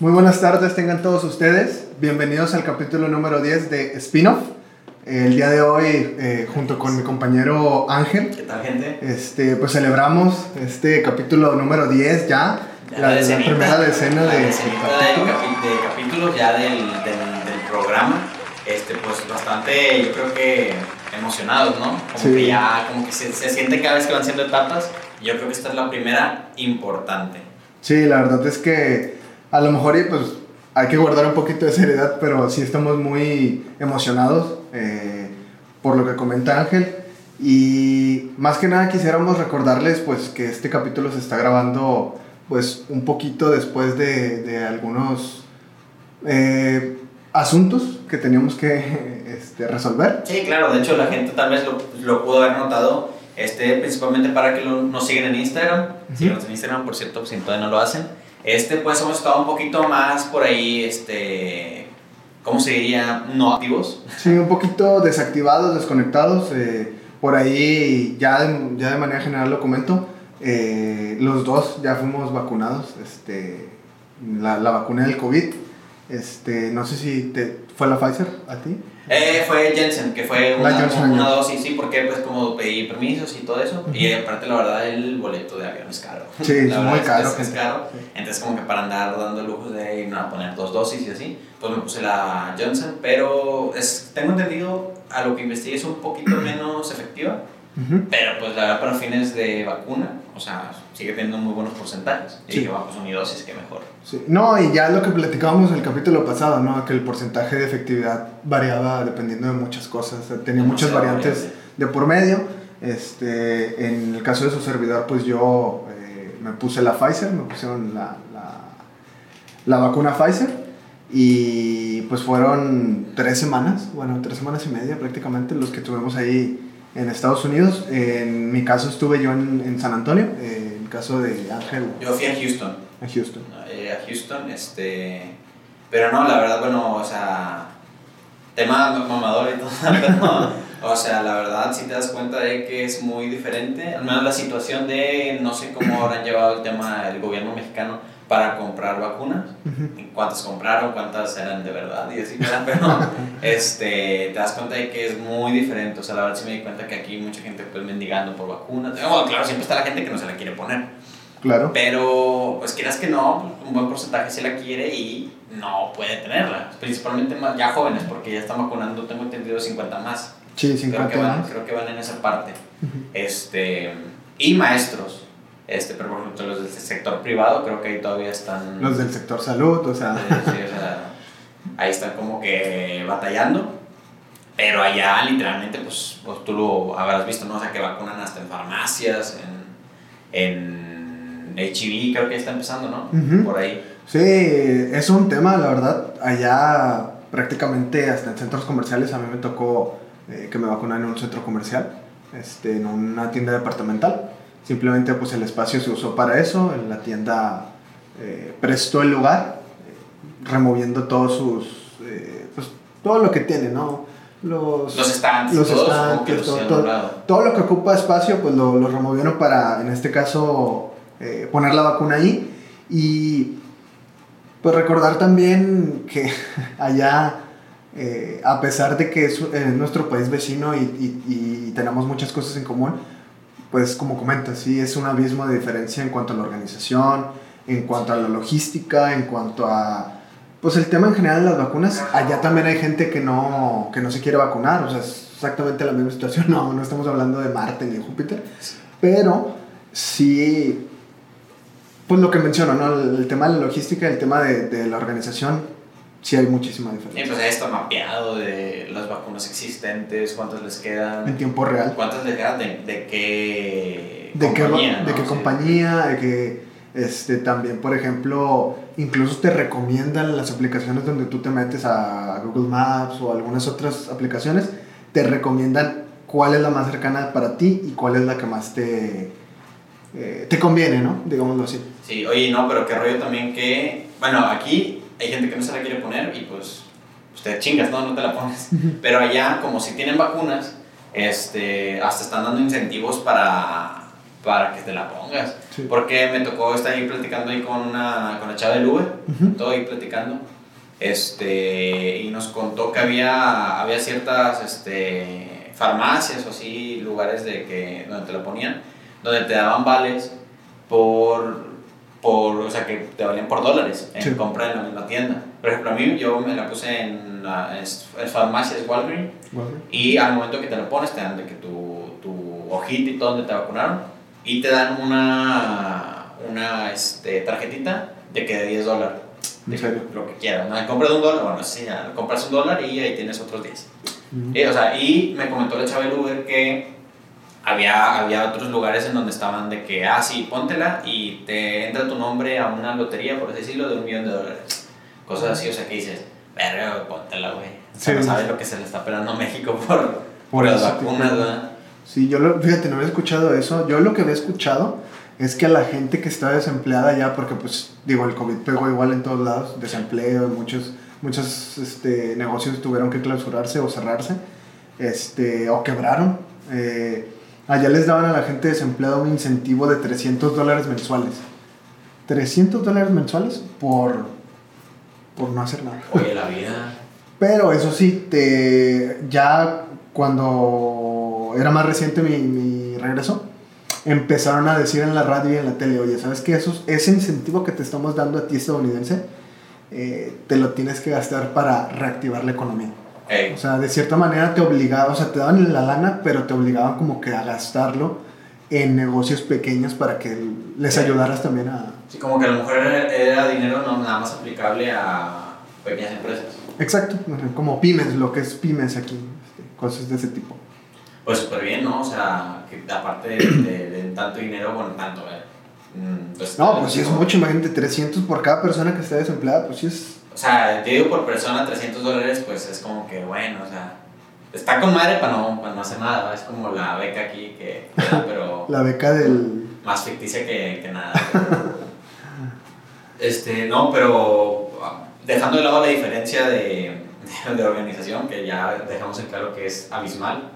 Muy buenas tardes, tengan todos ustedes. Bienvenidos al capítulo número 10 de Spin-off. El día de hoy, eh, junto con mi compañero Ángel, ¿Qué tal, gente? este, pues celebramos este capítulo número 10 ya. Ya la, la decenita, primera decena la de, de, capítulos. capi- de capítulos ya del, del, del programa. Este, pues bastante, yo creo que emocionados, ¿no? Como Sí. que ya, como que se, se siente cada vez que van siendo etapas. Yo creo que esta es la primera importante. Sí, la verdad es que a lo mejor y, pues hay que guardar un poquito de seriedad, pero sí estamos muy emocionados eh, por lo que comenta Ángel. Y más que nada quisiéramos recordarles pues que este capítulo se está grabando pues un poquito después de, de algunos eh, asuntos que teníamos que este, resolver. Sí, claro, de hecho la gente tal vez lo, lo pudo haber notado, este, principalmente para que lo- nos sigan en Instagram, Ujú. síganos en Instagram, por cierto, si todavía no lo hacen. Este, pues hemos estado un poquito más por ahí, este, ¿cómo se diría? No activos. Sí, un poquito desactivados, desconectados. eh, por ahí, ya de, ya de manera general lo comento, eh, los dos ya fuimos vacunados, este, la, la vacuna del COVID. Este, no sé si te, fue la Pfizer a ti. Eh, fue Jensen, que fue una, una dosis, sí, porque pues como pedí permisos y todo eso, y aparte la verdad el boleto de avión es caro. Sí, La es muy caro, Es, es caro. Sí. Entonces como que para andar dando lujos de a poner dos dosis y así, pues me puse la Johnson, pero es, tengo entendido a lo que investigué es un poquito menos efectiva, Ujú. pero pues la verdad para fines de vacuna, o sea, sigue teniendo muy buenos porcentajes. Y Sí. dije, bueno, pues unidosis, que mejor. Sí. No, y ya lo que platicábamos el capítulo pasado, ¿no? Que el porcentaje de efectividad variaba dependiendo de muchas cosas. o sea, tenía muchas variantes variable. de por medio. Este, en el caso de su servidor, pues yo eh, me puse la Pfizer, me pusieron la, la, la vacuna Pfizer. Y pues fueron tres semanas, bueno, tres semanas y media prácticamente los que tuvimos ahí en Estados Unidos. En mi caso estuve yo en, en San Antonio, eh, en caso de Ángel Yo fui a Houston. en Houston. eh, a Houston, este, pero no, la verdad, bueno, o sea, tema mamador y todo, pero, o sea, la verdad, si te das cuenta de que es muy diferente, al menos la situación de, no sé cómo habrán llevado el tema del gobierno mexicano para comprar vacunas, Ujú. cuántas compraron, cuántas eran de verdad y así, ¿verdad? pero este, te das cuenta de que es muy diferente, o sea, la verdad sí me di cuenta que aquí mucha gente pues mendigando por vacunas, bueno, claro, siempre está la gente que no se la quiere poner, Claro. pero, pues quieras que no, un buen porcentaje sí la quiere y no puede tenerla. Principalmente más, ya jóvenes, porque ya están vacunando, tengo entendido 50 más. Sí, Creo 50 que, van, años. creo que van en esa parte. Ujú. Este, y maestros. Este, pero por ejemplo, los del sector privado, creo que ahí todavía están. Los del sector salud, o sea, Sí, sí, o sea, ahí están como que batallando. Pero allá, literalmente, pues, pues tú lo habrás visto, ¿no? O sea, que vacunan hasta en farmacias, en, en HIV, creo que ya está empezando, ¿no? Ujú. Por ahí. sí, es un tema, la verdad. Allá prácticamente hasta en centros comerciales a mí me tocó eh, que me vacunan en un centro comercial, este, en una tienda departamental. Simplemente pues el espacio se usó para eso, la tienda eh, prestó el lugar, eh, removiendo todos sus, eh, pues todo lo que tiene, ¿no? Los, Los estantes, los todos, los todo, todo- lo que ocupa espacio, pues lo, lo removieron para, en este caso, poner la vacuna ahí. Y pues recordar también que allá, eh, a pesar de que es eh, nuestro país vecino y, y- y tenemos muchas cosas en común, pues como comentas, sí, es un abismo de diferencia en cuanto a la organización, en cuanto a la logística, en cuanto a... Pues el tema en general de las vacunas, allá también hay gente que no, que no se quiere vacunar, o sea, es exactamente la misma situación, no, no estamos hablando de Marte ni de Júpiter, pero sí, pues lo que menciono, ¿no? El, tema de la logística, el tema de la organización, sí hay muchísima Y diferencia. pues ahí está mapeado de las vacunas existentes, cuántas les En quedan, tiempo real. cuántas les quedan, de, de qué de qué, compañía, de ¿no? qué Sí. compañía, de que este, también, por ejemplo, incluso te recomiendan las aplicaciones donde tú te metes a Google Maps o algunas otras aplicaciones, te recomiendan cuál es la más cercana para ti y cuál es la que más te, eh, te conviene, ¿no? Digámoslo así. Sí, oye, no, pero qué rollo también que, bueno, aquí hay gente que no se la quiere poner y pues, usted chingas, ¿no? No te la pones. Pero allá, como si tienen vacunas, este, hasta están dando incentivos para, para que te la pongas. Sí. Porque me tocó estar ahí platicando ahí con una con la chava del Uber, Ujú. todo ahí platicando. Este, y nos contó que había, había ciertas este, farmacias o así, lugares de que, donde te la ponían, donde te daban vales por, por o sea, que te valían por dólares en Sí. compra en la misma tienda. Por ejemplo, a mí yo me la puse en, la, es farmacias Walgreens Bueno, y al momento que te lo pones, te dan de que tu, tu hojita y todo donde te vacunaron. Y te dan una, una este, tarjetita de que de 10 dólares. De ¿En que lo que quieras. ¿no? Compras un dólar, bueno, sí, ya, compras un dólar y ahí tienes otros 10. Ujú. Eh, o sea, y me comentó la chava del Uber que había, había otros lugares en donde estaban de que, ah, sí, póntela y te entra tu nombre a una lotería, por así decirlo, de un millón de dólares. Cosas así, o sea, que dices, verga, póntela, güey. O sea, Sí. no sabes lo que se le está esperando a México por, Por las vacunas, ¿verdad? Sí, yo lo, fíjate, no había escuchado eso. Yo lo que había escuchado es que a la gente que está desempleada ya, porque pues digo, el COVID pegó igual en todos lados, desempleo, muchos, muchos este, negocios tuvieron que clausurarse o cerrarse, este, o quebraron. Eh, allá les daban a la gente desempleada un incentivo de 300 dólares mensuales. 300 dólares mensuales por, por no hacer nada. Oye, la vida. Pero eso sí, te, ya cuando era más reciente mi, mi regreso, empezaron a decir en la radio y en la tele, oye, ¿sabes qué? Eso, ese incentivo que te estamos dando a ti estadounidense, eh, te lo tienes que gastar para reactivar la economía. Ey, O sea, de cierta manera te obligaban, o sea, te daban la lana, pero te obligaban como que a gastarlo en negocios pequeños para que les Sí. ayudaras también a... sí, como que a lo mejor era, era dinero no nada más aplicable a pequeñas empresas. Exacto, como pymes, lo que es pymes aquí, este, cosas de ese tipo. Pues súper bien, ¿no? O sea, que aparte de, de- de tanto dinero, bueno, tanto, ¿eh? Mm, pues, No, pues sí es mucho, imagínate, 300 por cada persona que esté desempleada, pues sí es... O sea, te digo por persona 300 dólares, pues es como que, bueno, o sea, está con madre para no, para no hacer nada, ¿no? es como la beca aquí que, pero La beca del... más ficticia que, que nada. este, no, pero ah, dejando de lado la diferencia de, de, de organización, que ya dejamos en claro que es abismal,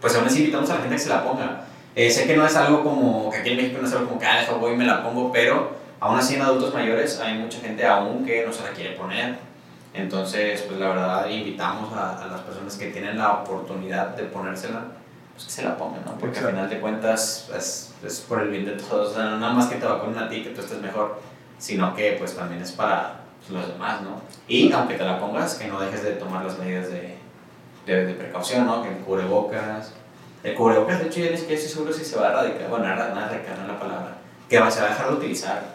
pues aún así invitamos a la gente a que se la ponga. Eh, sé que no es algo como, que aquí en México no es algo como que, ah, voy y me la pongo, pero aún así en adultos mayores hay mucha gente aún que no se la quiere poner. Entonces, pues la verdad invitamos a, a las personas que tienen la oportunidad de ponérsela, pues que se la pongan, ¿no? Porque al Exacto. final de cuentas es, es por el bien de todos, o sea, no nada más que te vacunen a ti, que tú estés mejor, sino que pues también es para pues, los demás, ¿no? Y aunque te la pongas, que no dejes de tomar las medidas de, de, de precaución, ¿no? Que el cubrebocas, el cubrebocas, de hecho, yo ni siquiera estoy seguro si se va a erradicar, bueno, nada, nada erradicar no es la palabra, que va, se va a dejar de utilizar,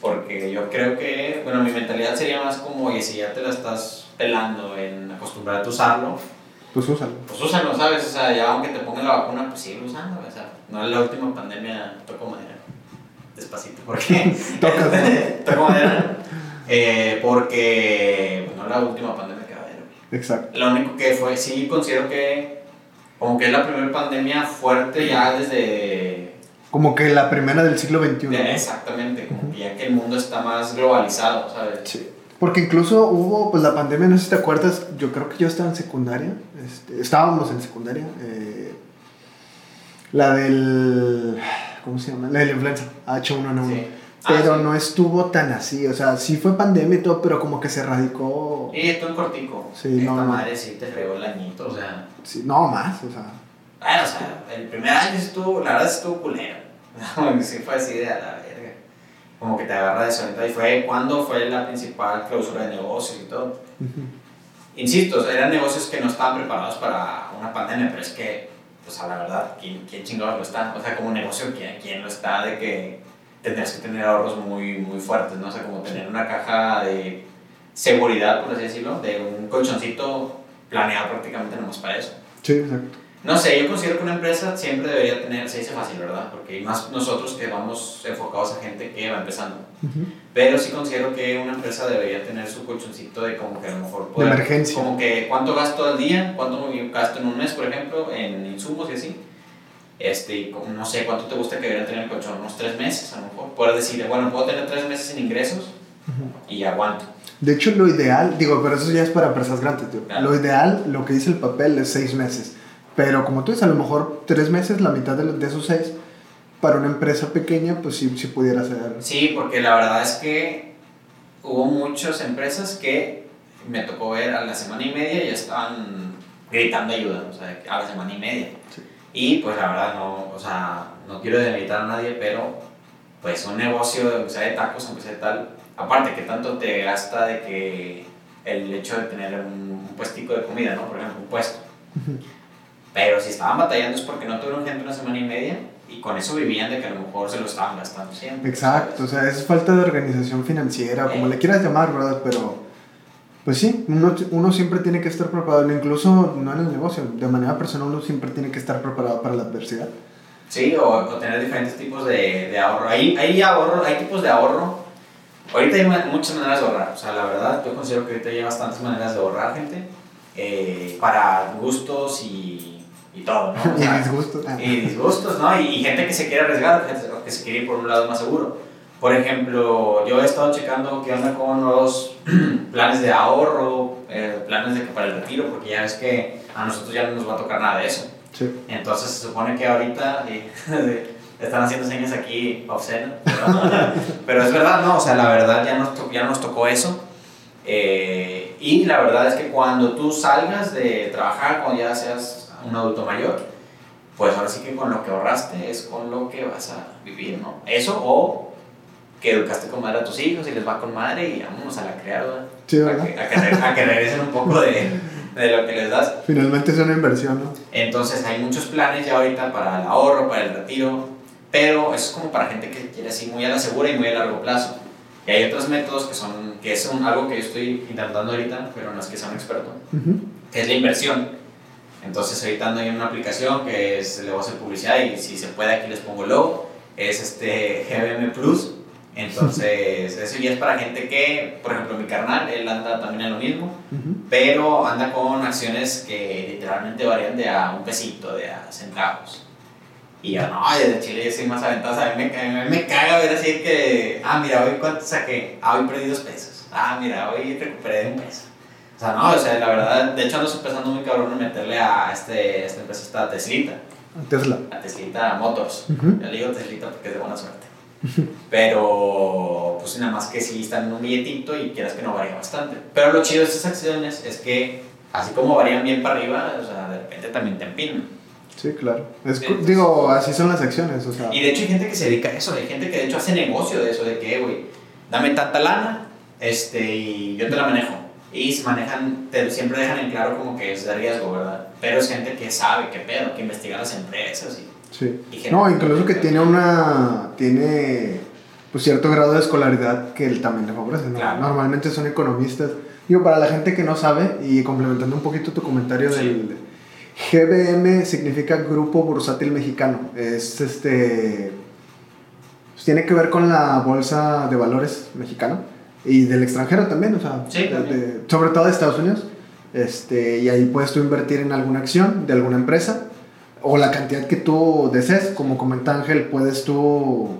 porque yo creo que, bueno, mi mentalidad sería más como, oye, si ya te la estás pelando en acostumbrarte a usarlo, Pues úsalo. pues úsalo, ¿sabes? O sea, ya aunque te pongan la vacuna, pues sigue usando, o sea, no es la última pandemia, toco madera, despacito, porque Tocas, toco madera, eh, porque, pues, no es la última pandemia que va a haber, Exacto. lo único que fue, sí considero que como que es la primera pandemia fuerte ya desde... Como que la primera del siglo XXI. exactamente, como que ya que el mundo está más globalizado, ¿sabes? Sí. Porque incluso hubo, pues la pandemia, no sé si te acuerdas, yo creo que yo estaba en secundaria, este, estábamos en secundaria, eh, la del, ¿cómo se llama? La de la influenza, H1N1. Sí. Ah, Pero sí. no estuvo tan así, o sea, sí fue pandemia y todo, pero como que se radicó, Y tú en cortico. Sí, Esta no, no. madre sí te fregó el añito, o sea... sí, no más, o sea, Bueno, o sea, el primer año estuvo, la verdad estuvo culero. sí fue así de a la verga. Como que te agarra de solita. Y fue cuando fue la principal clausura de negocios y todo. Insisto, eran negocios que no estaban preparados para una pandemia, pero es que, pues a la verdad, ¿quién, quién chingados lo está? O sea, como negocio, ¿quién, quién lo está? De que tendrías que tener ahorros muy, muy fuertes, ¿no? O sea, como tener una caja de seguridad, por así decirlo, de un colchoncito planeado prácticamente nomás para eso. sí, exacto. No sé, yo considero que una empresa siempre debería tener, se dice fácil, ¿verdad? Porque más nosotros que vamos enfocados a gente que va empezando. Pero sí considero que una empresa debería tener su colchoncito de como que a lo mejor De emergencia. Como que cuánto gasto al día, cuánto gasto en un mes, por ejemplo, en insumos y así. Este, no sé cuánto te gusta que debería tener el colchón, unos tres meses a lo mejor. Puedes decir, bueno, puedo tener tres meses sin ingresos Ujú. y aguanto. De hecho, lo ideal, digo, pero eso ya es para empresas grandes, tío. Claro. Lo ideal, lo que dice el papel, es seis meses. Pero como tú dices, a lo mejor tres meses, la mitad de, de esos seis, para una empresa pequeña, pues sí, sí pudiera ser. Sí, porque la verdad es que hubo muchas empresas que me tocó ver a la semana y media y ya estaban gritando ayuda, o sea, a la semana y media. Sí. Y pues la verdad no, o sea, no quiero demeritar a nadie, pero pues un negocio, aunque sea de tacos, aunque sea de tal, aparte que tanto te gasta de que el hecho de tener un, un puestico de comida, ¿no? Por ejemplo, un puesto. Pero si estaban batallando es porque no tuvieron gente una semana y media y con eso vivían de que a lo mejor se lo estaban gastando siempre. Exacto, o ¿sabes? sea, es falta de organización financiera, o como Eh. le quieras llamar, ¿verdad? Pero, pues sí, uno, uno siempre tiene que estar preparado, incluso no en el negocio, de manera personal uno siempre tiene que estar preparado para la adversidad. Sí, o, o tener diferentes tipos de, de ahorro. Hay, hay ahorro, hay tipos de ahorro. Ahorita hay muchas maneras de ahorrar. O sea, la verdad, yo considero que ahorita hay bastantes maneras de ahorrar, gente. eh, para gustos y, y todo, ¿no? O y sea, disgusto. ah. y disgustos, ¿no? Y, y gente que se quiere arriesgar, gente que se quiere ir por un lado más seguro. Por ejemplo, yo he estado checando qué onda con nuevos planes de ahorro, eh, planes de que para el retiro, porque ya ves que a nosotros ya no nos va a tocar nada de eso. Sí. Entonces se supone que ahorita eh, están haciendo señas aquí obscenas, pero, pero es verdad, ¿no? O sea, la verdad ya nos, to- ya nos tocó eso. Eh, y la verdad es que cuando tú salgas de trabajar, cuando ya seas un adulto mayor, pues ahora sí que con lo que ahorraste es con lo que vas a vivir, ¿no? Eso o que educaste con madre a tus hijos y les va con madre y vámonos a la criada. Sí, a, ¿verdad? que, a, que, a que regresen un poco de, de lo que les das. Finalmente es una inversión, ¿no? Entonces hay muchos planes ya ahorita para el ahorro, para el retiro, pero eso es como para gente que quiere así muy a la segura y muy a largo plazo. Y hay otros métodos que son, que es un- algo que yo estoy intentando ahorita, pero no es que sea un experto, Ujú. que es la inversión. Entonces ahorita ando en una aplicación que es, le voy a hacer publicidad y si se puede aquí les pongo el logo, es este GBM Plus. Entonces eso ya es para gente que, por ejemplo mi carnal, él anda también en lo mismo, Ujú. pero anda con acciones que literalmente varían de a un pesito, de a centavos. Y yo, no, desde Chile yo soy más aventado, a mí me, a mí me caga ver así que, ah, mira, hoy cuánto saqué, ah, hoy perdí dos pesos, ah, mira, hoy recuperé un peso. O sea, no, o sea, la verdad, de hecho ando empezando muy cabrón en meterle a este, esta empresa, esta Teslita, Tesla. a Teslita Motors. Ujú. Yo le digo Teslita porque es de buena suerte. Pero, pues nada más que sí están en un billetito y quieras que no varía bastante. Pero lo chido de estas acciones es que, así como varían bien para arriba, o sea, de repente también te empinan. Sí, claro. Es Entonces- digo, así son las acciones, o sea. Y de hecho hay gente que se dedica a eso, hay gente que de hecho hace negocio de eso, de que, güey, dame tanta lana este, y yo te la manejo. Y se manejan, te, siempre dejan en claro como que es de riesgo, ¿verdad? Pero es gente que sabe qué pedo, que investiga las empresas y, Sí. y No, incluso que tiene una. Tiene pues cierto grado de escolaridad que él también le favorece. ¿no? Claro. Normalmente son economistas. Digo, para la gente que no sabe, y complementando un poquito tu comentario Sí. del GBM significa Grupo Bursátil Mexicano. Es este. pues, tiene que ver con la bolsa de valores mexicana y del extranjero también, o sea, Sí, también. de- sobre todo de Estados Unidos. Este, y ahí puedes tú invertir en alguna acción de alguna empresa o la cantidad que tú desees. Como comenta Ángel, puedes tú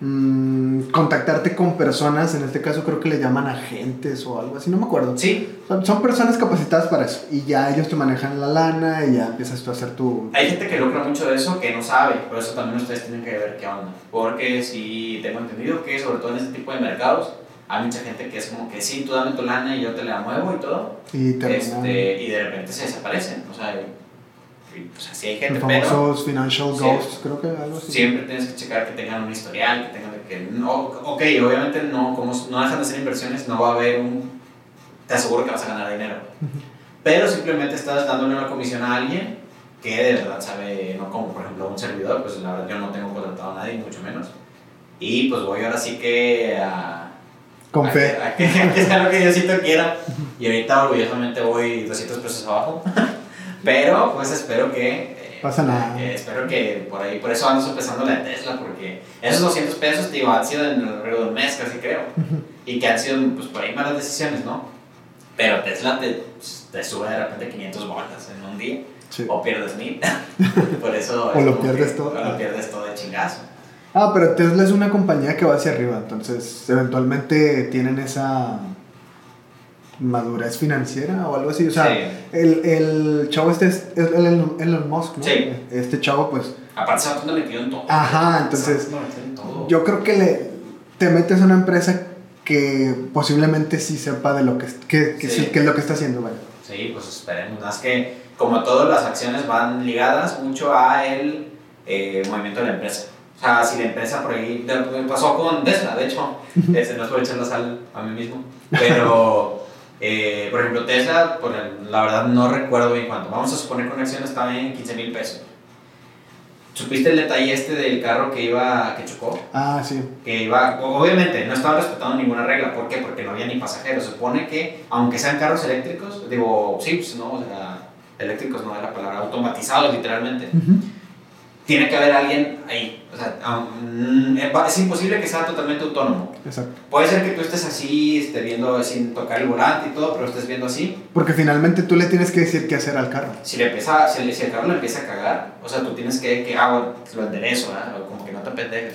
mm, contactarte con personas, en este caso creo que le llaman agentes o algo así, no me acuerdo. Sí, Son, son personas capacitadas para eso y ya ellos te manejan la lana y ya empiezas tú a hacer tu... Hay gente que lucra mucho de eso que no sabe, por eso también ustedes tienen que ver qué onda. Porque sí tengo entendido que sobre todo en este tipo de mercados hay mucha gente que es como que sí, tú dame tu lana y yo te la muevo y todo. Y Este, y de repente se desaparecen. O sea, y, pues así hay gente, los pero famosos financial Sí. ghosts, creo que algo así. siempre tienes que checar que tengan un historial, que tengan que no, ok, obviamente no, como no dejan de ser inversiones, no va a haber un, te aseguro que vas a ganar dinero. Pero simplemente estás dándole una comisión a alguien que de verdad sabe, no como por ejemplo un servidor, pues la verdad yo no tengo contratado a nadie, mucho menos. Y pues voy ahora sí que a... Con a fe. Que, a que, sea lo que Diosito quiera. Y ahorita orgullosamente voy 200 pesos abajo. Pero pues espero que... eh, Pasa nada. que espero que por ahí, por eso ando empezando la Tesla, porque esos 200 pesos, digo, han sido en alrededor de un mes casi creo. Y que han sido pues por ahí malas decisiones, ¿no? Pero Tesla te, te sube de repente 500 bolas en un día. Sí. O pierdes mil. por eso. O es lo pierdes que- todo. O lo pierdes todo de chingazo. Ah, pero Tesla es una compañía que va hacia arriba, entonces eventualmente tienen esa madurez financiera o algo así. O sea, Sí. el, el chavo este es, es Elon, Musk, ¿no? Sí. Este chavo, pues, Aparte, se va a metido en todo. Ajá, entonces. En todo. Yo creo que le, te metes a una empresa que posiblemente sí sepa de lo que, que, que, Sí. que es lo que está haciendo, vaya. Sí, pues esperemos. Más que, como todas las acciones van ligadas mucho a el eh, movimiento de la empresa. O sea, si la empresa por ahí. Me pasó con Tesla, de hecho. Este, no es por echar la sal a mí mismo. Pero, eh, por ejemplo, Tesla, por el- la verdad no recuerdo bien cuánto. Vamos a suponer que una acción estaba en 15 mil pesos. ¿Supiste el detalle este del carro que iba, que chocó? Ah, sí. que iba, obviamente no estaban respetando ninguna regla, ¿por qué? Porque no había ni pasajeros. Supone que, aunque sean carros eléctricos, digo, sí, pues no, o sea, eléctricos no es la palabra, automatizados literalmente, Ujú. Tiene que haber alguien ahí. O sea, um, mm, es imposible que sea totalmente autónomo. Exacto. Puede ser que tú estés así, esté viendo sin tocar el volante y todo, pero estés viendo así. Porque finalmente tú le tienes que decir qué hacer al carro. Si, le empieza, si, el carro le empieza a cagar, o sea, tú tienes que, que ah, bueno, lo enderezo. O como que no te pendejes.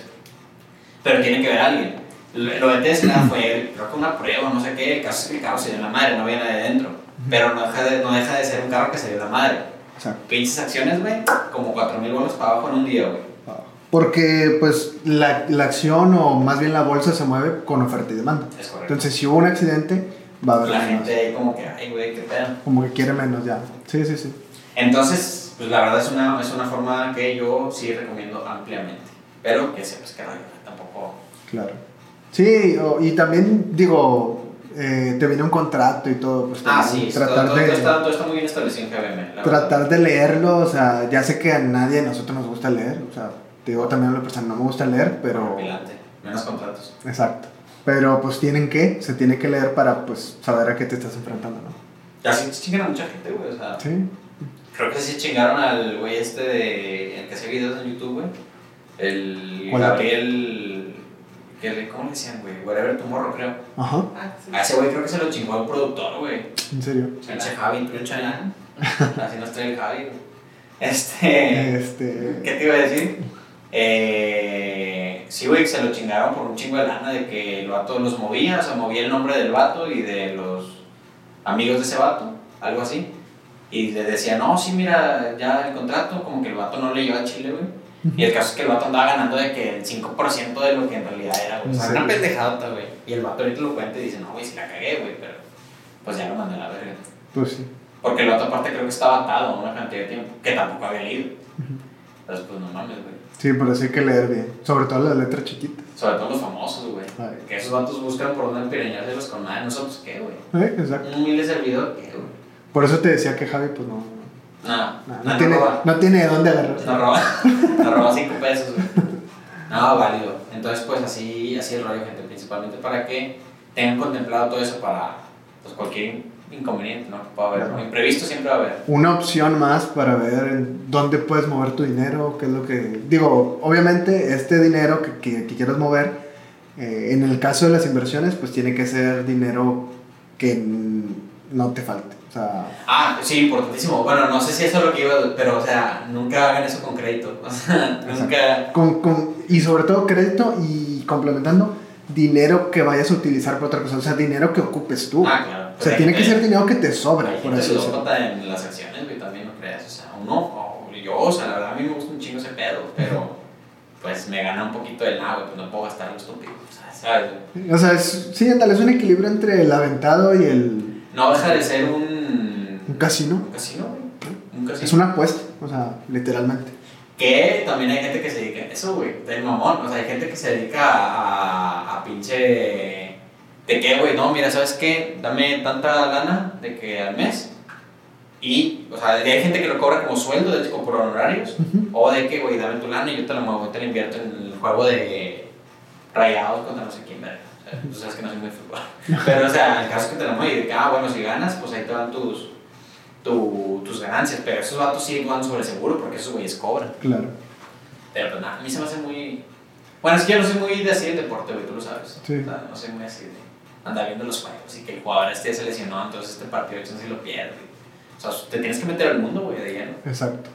Pero tiene que haber alguien. Lo de Tesla fue, creo que una prueba, no sé qué, el caso es que el carro se dio la madre, no había nadie dentro. Pero no deja, de, no deja de ser un carro que se dio la madre. Exacto. Pinches acciones, güey, como 4.000 bolos para abajo en un día, güey. Porque, pues, la, la acción o más bien la bolsa se mueve con oferta y demanda. Es correcto. Entonces, si hubo un accidente, va a haber la menos. gente ahí como que, ay, güey, qué pedo. Como que quiere menos ya. Sí, sí, sí. Entonces, pues la verdad es una, es una forma que yo sí recomiendo ampliamente. Pero que sepas que rayos, tampoco. Claro. Sí, y también, digo, eh, te viene un contrato y todo. Pues, Ah, sí, tratar todo, de... todo está, todo está muy bien establecido en GBM. tratar verdad. de leerlo, o sea, ya sé que a nadie de nosotros nos gusta leer, o sea, te digo también a la persona, no me gusta leer, pero... Menos contratos. Exacto. Pero pues tienen que, se tiene que leer para pues saber a qué te estás enfrentando, ¿no? Así chingan a mucha gente, güey. O sea, Sí. creo que sí chingaron al güey este de. el que hace videos en YouTube, güey. El. Gabriel. Que le- ¿Cómo le decían, güey? Whatever Tomorrow, creo. Ajá, A ese güey creo que se lo chingó el productor, güey. en serio. Pinche Javi, trucha ya. Así nos trae el Javi, güey. Este. Este... ¿Qué te iba a decir? Eh, sí, güey, se lo chingaron por un chingo de lana de que el vato los movía, o sea, movía el nombre del vato y de los amigos de ese vato, algo así. Y le decía, no, sí, mira, ya el contrato, como que el vato no le lleva a Chile, güey. Y el caso es que el vato andaba ganando de que el 5% de lo que en realidad era, güey. O sea, ¿En una serio? pendejadota, güey. Y el vato ahorita lo cuenta y dice, no, güey, sí la cagué, güey, pero pues ya lo mandé a la verga. Pues sí. Porque el otro aparte creo que estaba atado a una cantidad de tiempo que tampoco había leído. Entonces, pues no mames, güey. Sí, por eso hay que leer bien. Sobre todo las letras chiquitas. Sobre todo los famosos, güey. Que esos vatos buscan por dónde empeñárselos con madre. ¿Nosotros qué, güey? ¿Eh? Exacto. Un humilde servidor, ¿qué, güey? Por eso te decía que Javi, pues no. No, No, tiene, roba. no tiene de dónde agarrar. No roba. No roba cinco pesos, güey. No, válido. Entonces, pues así, así el rollo, gente. Principalmente para que tengan contemplado todo eso para pues, cualquier inconveniente, ¿no? Que pueda haber. Claro. Imprevisto siempre va a haber. Una opción más para ver dónde puedes mover tu dinero, qué es lo que... Digo, obviamente este dinero que, que, que quieras mover, eh, en el caso de las inversiones, pues tiene que ser dinero que no te falte. O sea, Ah, sí, importantísimo. Bueno, no sé si eso es lo que iba, pero, o sea, nunca hagan eso con crédito. O sea, nunca. con, con, y sobre todo crédito y complementando, dinero que vayas a utilizar para otra cosa. O sea, dinero que ocupes tú. Ah, claro. o sea, tiene que ser dinero que te sobra, Hay por gente ludópata en las acciones, güey, también no creas. O sea, uno, o yo, o sea, la verdad a mí me gusta un chingo ese pedo, pero pues me gana un poquito el nada, güey, pues no puedo gastar lo estúpido. O sea, ¿sabes? O sea, es, sí, ándale, es un equilibrio entre el aventado y el No deja de ser un. Un casino. Un casino, güey. Un casino. Es una apuesta, o sea, literalmente. Que también hay gente que se dedica a eso, güey, del mamón. O sea, hay gente que se dedica a, a, pinche. ¿De qué, güey? No, mira, ¿sabes qué? Dame tanta lana de que al mes. Y, o sea, hay gente que lo cobra como sueldo, de como por honorarios. O de que, güey, dame tu lana y yo te la muevo, te la invierto en el juego de rayados contra no sé quién. O sea, tú sabes que no soy muy fútbol. Pero, o sea, el caso es que te la muevo y de que, ah, bueno, si ganas, pues ahí te dan tus, tu- tus ganancias. Pero esos vatos sí van sobre seguro porque esos güeyes cobran. Claro. Pero pues nada, a mí se me hace muy. Bueno, es que yo no soy muy de así el deporte, güey, tú lo sabes. Sí. O sea, no soy muy así de andar viendo los juegos y que el jugador este se lesionó, entonces este partido de si lo pierde. O sea, te tienes que meter al mundo, güey, de lleno. Exacto.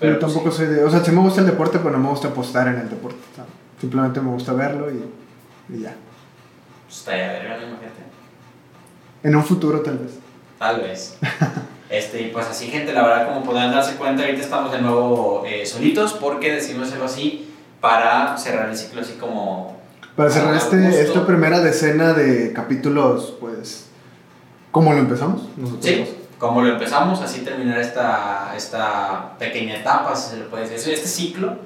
Pero Yo tampoco soy de. O sea, sí me gusta el deporte, pero no me gusta apostar en el deporte. sea, simplemente me gusta verlo y, y ya. Pues está ya verga, imagínate. En un futuro, tal vez. Tal vez. Este, y pues así, gente, la verdad, como podrán darse cuenta, ahorita estamos de nuevo eh, solitos porque decidimos hacerlo así para cerrar el ciclo así como... Para cerrar este, esta primera decena de capítulos, pues, ¿cómo lo empezamos? Nosotros Sí, como lo empezamos, así terminar esta, esta pequeña etapa, si se le puede decir, este ciclo,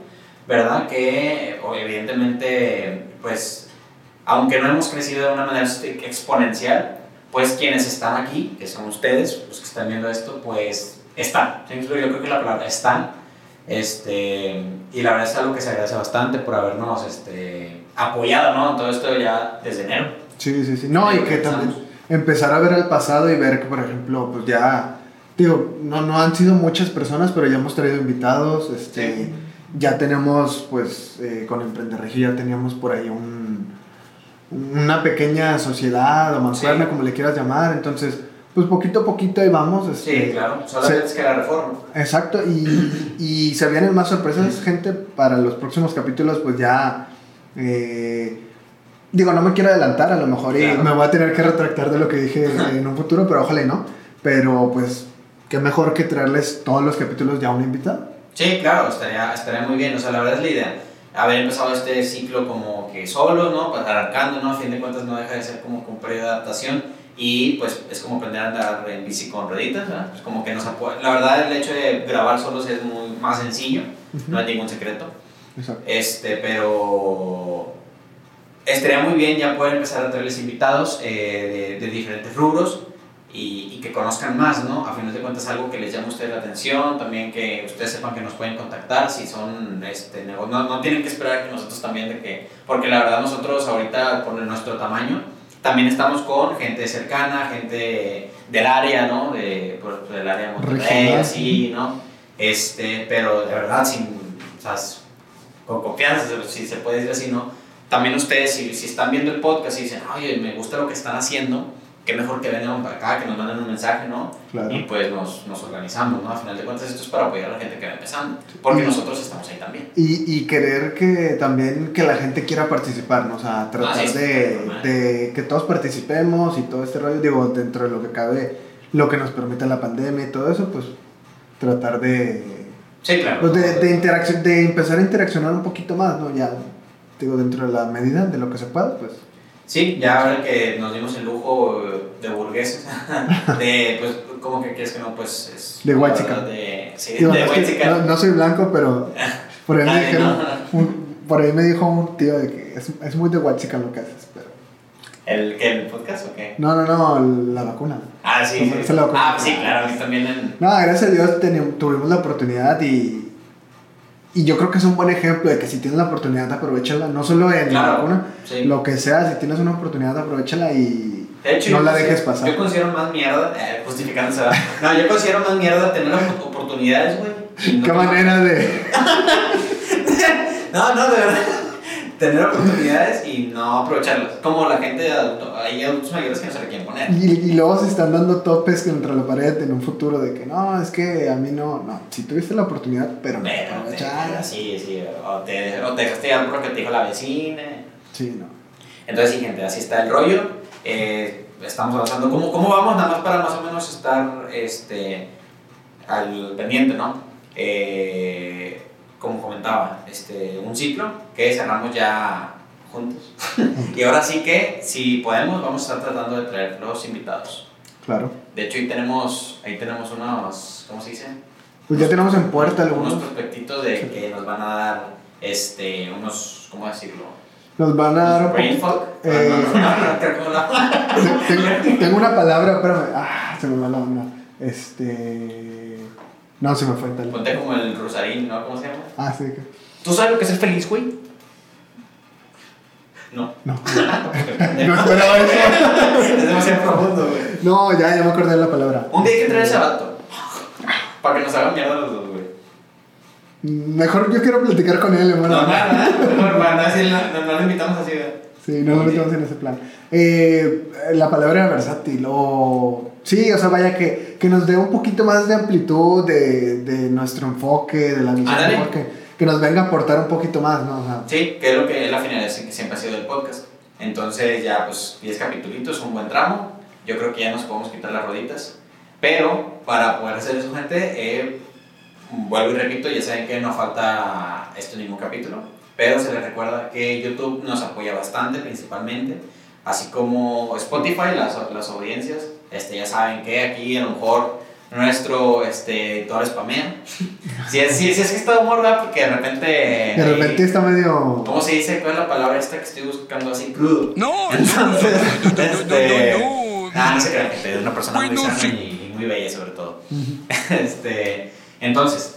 ¿verdad? Que evidentemente, pues, aunque no hemos crecido de una manera exponencial, pues quienes están aquí, que son ustedes, los que están viendo esto, pues están. Yo creo que la palabra están. Este, y la verdad es algo que se agradece bastante por habernos este, apoyado, ¿no? En todo esto ya desde enero. Sí, sí, sí. No, y que también empezar a ver el pasado y ver que, por ejemplo, pues ya, digo, no, no han sido muchas personas, pero ya hemos traído invitados, este, Sí. ya tenemos, pues, eh, con Emprender Regio ya teníamos por ahí un, una pequeña sociedad o mancuerna, Sí. como le quieras llamar, entonces, pues poquito a poquito ahí vamos. Este, Sí, claro, solamente es que la reforma. Exacto, y, y se vienen más sorpresas, gente, para los próximos capítulos, pues ya... eh, digo, no me quiero adelantar, a lo mejor y Claro. me voy a tener que retractar de lo que dije en un futuro, pero ojalá y no. Pero pues, qué mejor que traerles todos los capítulos ya a un invitado. Sí, claro, estaría, estaría muy bien. O sea, la verdad es la idea. Haber empezado este ciclo como que solo, ¿no? Pues arrancando, ¿no? A fin de cuentas no deja de ser como un periodo de adaptación. Y pues es como aprender a andar en bici con rueditas. Pues como que nos apoya. La verdad, el hecho de grabar solos es muy más sencillo, no hay ningún secreto. Exacto. Este, pero estaría muy bien ya poder empezar a traerles invitados eh, de, de diferentes rubros y, y que conozcan más, ¿no? A final de cuentas algo que les llame a ustedes la atención, también que ustedes sepan que nos pueden contactar si son este, no, no tienen que esperar que nosotros también de que, porque la verdad nosotros ahorita por nuestro tamaño también estamos con gente cercana, gente del área, ¿no? De, por, del área de Monterrey, así, ¿no? Este, pero de verdad sin, o sea, con confianza, si se puede decir así, ¿no? También ustedes, si, si están viendo el podcast y dicen, oye, me gusta lo que están haciendo, qué mejor que vengan para acá, que nos manden un mensaje, ¿no? Claro. Y pues nos, nos organizamos, ¿no? A final de cuentas esto es para apoyar a la gente que va empezando, porque Y- nosotros estamos ahí también. Y, y querer que también que la gente quiera participar, ¿no? O sea, tratar Ah, sí, de, de que todos participemos y todo este rollo, digo, dentro de lo que cabe, lo que nos permite la pandemia y todo eso, pues tratar de, Sí, claro. pues, de, de, interacción, de empezar a interaccionar un poquito más, ¿no? Ya, digo, dentro de la medida de lo que se pueda, pues. Sí, ya ahora que nos dimos el lujo eh, de burgueses, de, pues, como que quieres que no, pues, es... De la white. De, sí, Digo, de no, es que white chican. no, no soy blanco, pero por ahí me dijeron, no. un- por ahí me dijo un tío de que es, es muy de guachica lo que haces, pero... ¿El, qué, ¿El podcast o qué? No, no, no, la vacuna. Ah, sí, sí. ese loco. Ah, sí, claro, a mí también en... No, gracias a Dios tuvimos la oportunidad y, y yo creo que es un buen ejemplo de que si tienes la oportunidad, aprovechala. No solo en la Claro, vacuna, sí. lo que sea, si tienes una oportunidad, aprovechala y De hecho, no la dejes pasar. Yo considero más mierda, eh, justificándose. No, yo considero más mierda tener oportunidades, güey. no Qué manera de... No, no, de verdad. Tener oportunidades y no aprovecharlas. Como la gente de adulto, hay adultos mayores que no se le quieren poner. Y, y luego se están dando topes contra la pared en un futuro de que no, es que a mí no, no, si tuviste la oportunidad, pero no Pero, te- aprovechala. sí, sí, o te, o te dejaste llevar por lo que te dijo la vecina. Sí, no. Entonces, sí, gente, así está el rollo. Eh, estamos avanzando. ¿Cómo, ¿Cómo vamos? Nada más para más o menos estar este, al pendiente, ¿no? Eh, como comentaba, este, un ciclo que cerramos ya juntos. y ahora sí que, si podemos, vamos a estar tratando de traer los invitados. Claro. De hecho, ahí tenemos, ahí tenemos unos, ¿cómo se dice? Pues ya tenemos en puerta Unos algunos. prospectitos de que nos van a dar este, unos, ¿cómo decirlo? Nos van a dar un poquito- eh, tengo una palabra, espérame. Ah, se me va la onda. Este. No, se me fue tal. Ponte como el Rosarín, ¿no? ¿Cómo se llama? Ah, sí. ¿Tú sabes lo que es ser feliz, güey? No. No. No esperaba eso. es demasiado profundo, güey. No, ya, ya me acordé de la palabra. Un día hay que traer ese vato. Para que nos hagan mierda los dos, güey. Mejor yo quiero platicar con él, No, hermano. nada, no, no, así no, no, no lo invitamos así, güey. Sí, no lo metemos en ese plan. Eh, la palabra versátil o... Sí, o sea, vaya que, que nos dé un poquito más de amplitud de, de nuestro enfoque, de la visión, Ándale. porque que nos venga a aportar un poquito más, ¿no? O sea, Sí, que es lo que es la finalidad que siempre ha sido del podcast. Entonces ya pues 10 capítulos, un buen tramo. Yo creo que ya nos podemos quitar las roditas. Pero para poder hacer eso, gente, eh, vuelvo y repito, ya saben que no falta este mismo capítulo, pero se les recuerda que YouTube nos apoya bastante, principalmente, así como Spotify, las, las audiencias, este, ya saben que aquí a lo mejor nuestro este, todo spamea. Si es, si, es que está de humor, ¿verdad? Porque de repente. De repente está medio. ¿Cómo se dice? ¿Cuál es la palabra esta que estoy buscando así crudo? No, Entonces, no, no, este, no, no, no. Ah, no se crean, gente, es una persona muy sana y muy bella, sobre todo. este, entonces,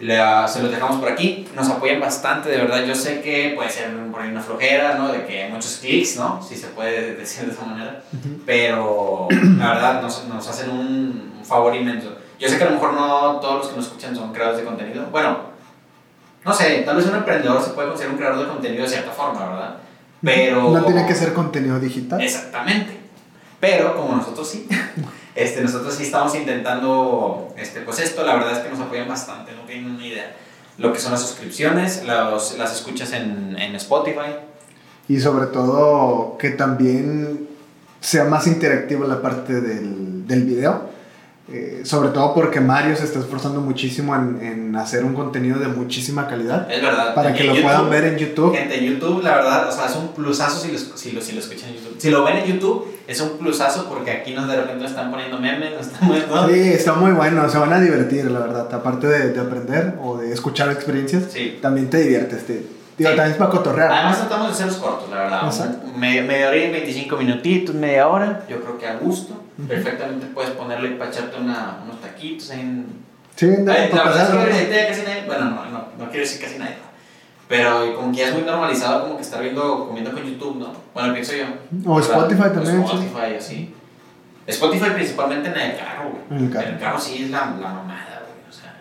la- se los dejamos por aquí. Nos apoyan bastante, de verdad. Yo sé que puede ser por ahí una flojera, ¿no? De que muchos clics, ¿no? Si se puede decir de esa manera. Pero la verdad nos, nos hacen un, un favor inmenso. Yo sé que a lo mejor no todos los que nos escuchan son creadores de contenido. Bueno, no sé, tal vez un emprendedor se puede considerar un creador de contenido de cierta forma, ¿verdad? Pero... No tiene que ser contenido digital. Exactamente. Pero como nosotros sí, este, nosotros sí estamos intentando, este, pues esto, la verdad es que nos apoyan bastante, no tienen una idea. Lo que son las suscripciones, las escuchas en, Spotify. Y sobre todo que también sea más interactivo la parte del video. Eh, sobre todo porque Mario se está esforzando muchísimo en, en hacer un contenido de muchísima calidad. Es verdad. Para que lo YouTube, puedan ver en YouTube. Gente, en YouTube, la verdad, o sea, es un plusazo si lo, si, lo, si lo escuchan en YouTube. Si lo ven en YouTube, es un plusazo porque aquí nos de repente nos están poniendo memes, nos están poniendo... Sí, está muy bueno, se van a divertir, la verdad. Aparte de, de aprender o de escuchar experiencias, Sí. también te diviertes. Te, digo, Sí. también es para cotorrear. Además tratamos de hacerlos cortos, la verdad. Exacto. Me, media hora y 25 minutitos, media hora, yo creo que a gusto. Perfectamente puedes ponerle para echarte una, unos taquitos en... sí, no, Ay, para la verdad es que casi nadie... Bueno, no, no, no quiero decir casi nadie. Pero como que ya es muy normalizado como que estar viendo, comiendo con YouTube, ¿no? Bueno, pienso yo. O ¿verdad? Spotify O también, sí. Spotify, así. Spotify principalmente en el carro, güey. En el carro. En el carro sí es la, la mamada, güey. O sea,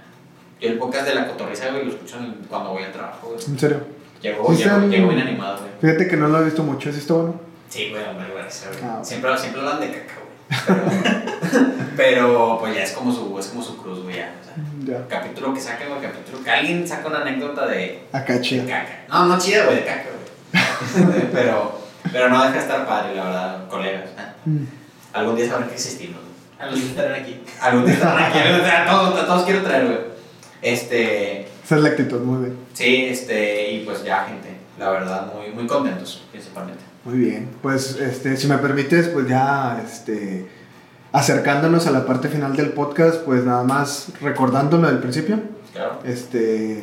yo el podcast de la cotorriza, güey, lo escucho cuando voy al trabajo, güey. En serio. Sí, llego, están- llego bien animado, güey. Fíjate que no lo he visto mucho, ¿sí está bueno? Sí, güey, hombre, gracias, güey. Ah, siempre, siempre hablan de caca, güey. Pero, pero, pues ya es como su, es como su cruz, güey, ya. O sea, Ya. capítulo que saca, güey, capítulo que alguien saca una anécdota de, Acá de caca. No, no chida, güey, de caca, güey. pero, pero no deja de estar padre, la verdad, colegas. ¿eh? Mm. Algún día sabrán que existimos. güey. Algún día estarán aquí. Algún día estarán aquí. O sea, a todos, a todos quiero traer, güey. Este, Esa es la actitud, muy bien. sí, este, y pues ya, gente, la verdad, muy, muy contentos, principalmente. Muy bien. Pues, este, si me permites, pues ya, este, acercándonos a la parte final del podcast, pues nada más recordándolo del principio. Claro. Este,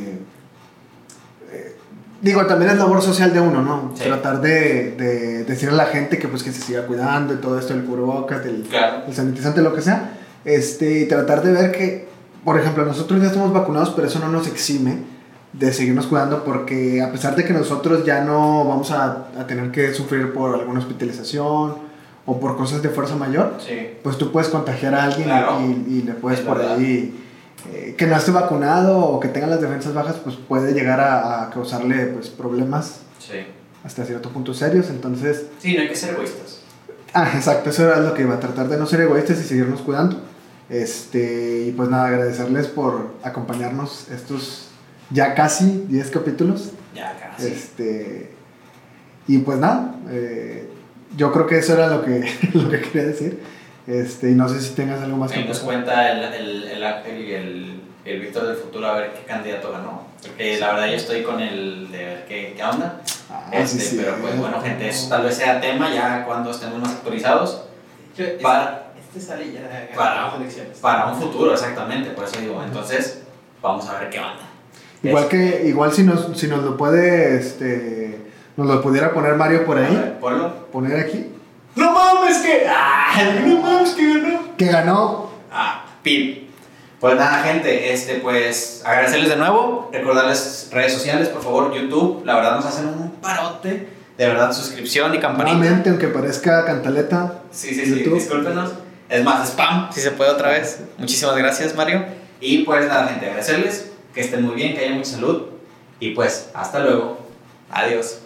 eh, digo, también es labor social de uno, ¿no? Sí. Tratar de, de decirle a la gente que pues que se siga cuidando y todo esto del cubrebocas, del, Claro. el sanitizante, lo que sea. Este, y tratar de ver que, por ejemplo, nosotros ya estamos vacunados, pero eso no nos exime de seguirnos cuidando porque a pesar de que nosotros ya no vamos a, a tener que sufrir por alguna hospitalización o por cosas de fuerza mayor, Sí. pues tú puedes contagiar a alguien Claro. y, y le puedes Es por verdad. ahí eh, que no esté vacunado o que tenga las defensas bajas, pues puede llegar a, a causarle pues problemas Sí. hasta cierto punto serios. Entonces, Sí, no hay que ser egoístas. ah, exacto, eso era lo que iba a tratar de no ser egoístas y seguirnos cuidando. Este, y pues nada, agradecerles por acompañarnos estos ya casi 10 capítulos. Ya, casi. Este, y pues nada, eh, yo creo que eso era lo que, lo que quería decir. Este, y no sé si tengas algo más que nos cuenta el, el, el Ángel y el, el Víctor del futuro a ver qué candidato ganó. Porque la verdad yo estoy con el de ver qué, qué onda. Ah, Este, sí, pero pues bueno, gente, eso tal vez sea tema ya cuando estemos más actualizados. Para, Este sale ya Para- las elecciones. para un futuro, exactamente, por eso digo. Entonces, vamos a ver qué onda. Igual Es- que, igual si nos, si nos lo puede, este, nos lo pudiera poner Mario por ahí, ver, ponlo. poner aquí, ¡No mames que! ¡Ah! ¡No mames que ganó! que ganó. Ah, pip. Pues nada, gente, este, pues agradecerles de nuevo, recordarles redes sociales, por favor, YouTube, la verdad nos hacen un parote, de verdad, suscripción y campanita. Nuevamente, aunque parezca cantaleta, Sí, sí, sí, YouTube. discúlpenos. Es más, spam, si se puede otra vez. Muchísimas gracias, Mario. Y pues nada, gente, agradecerles, que estén muy bien, que haya mucha salud. Y pues, hasta luego. Adiós.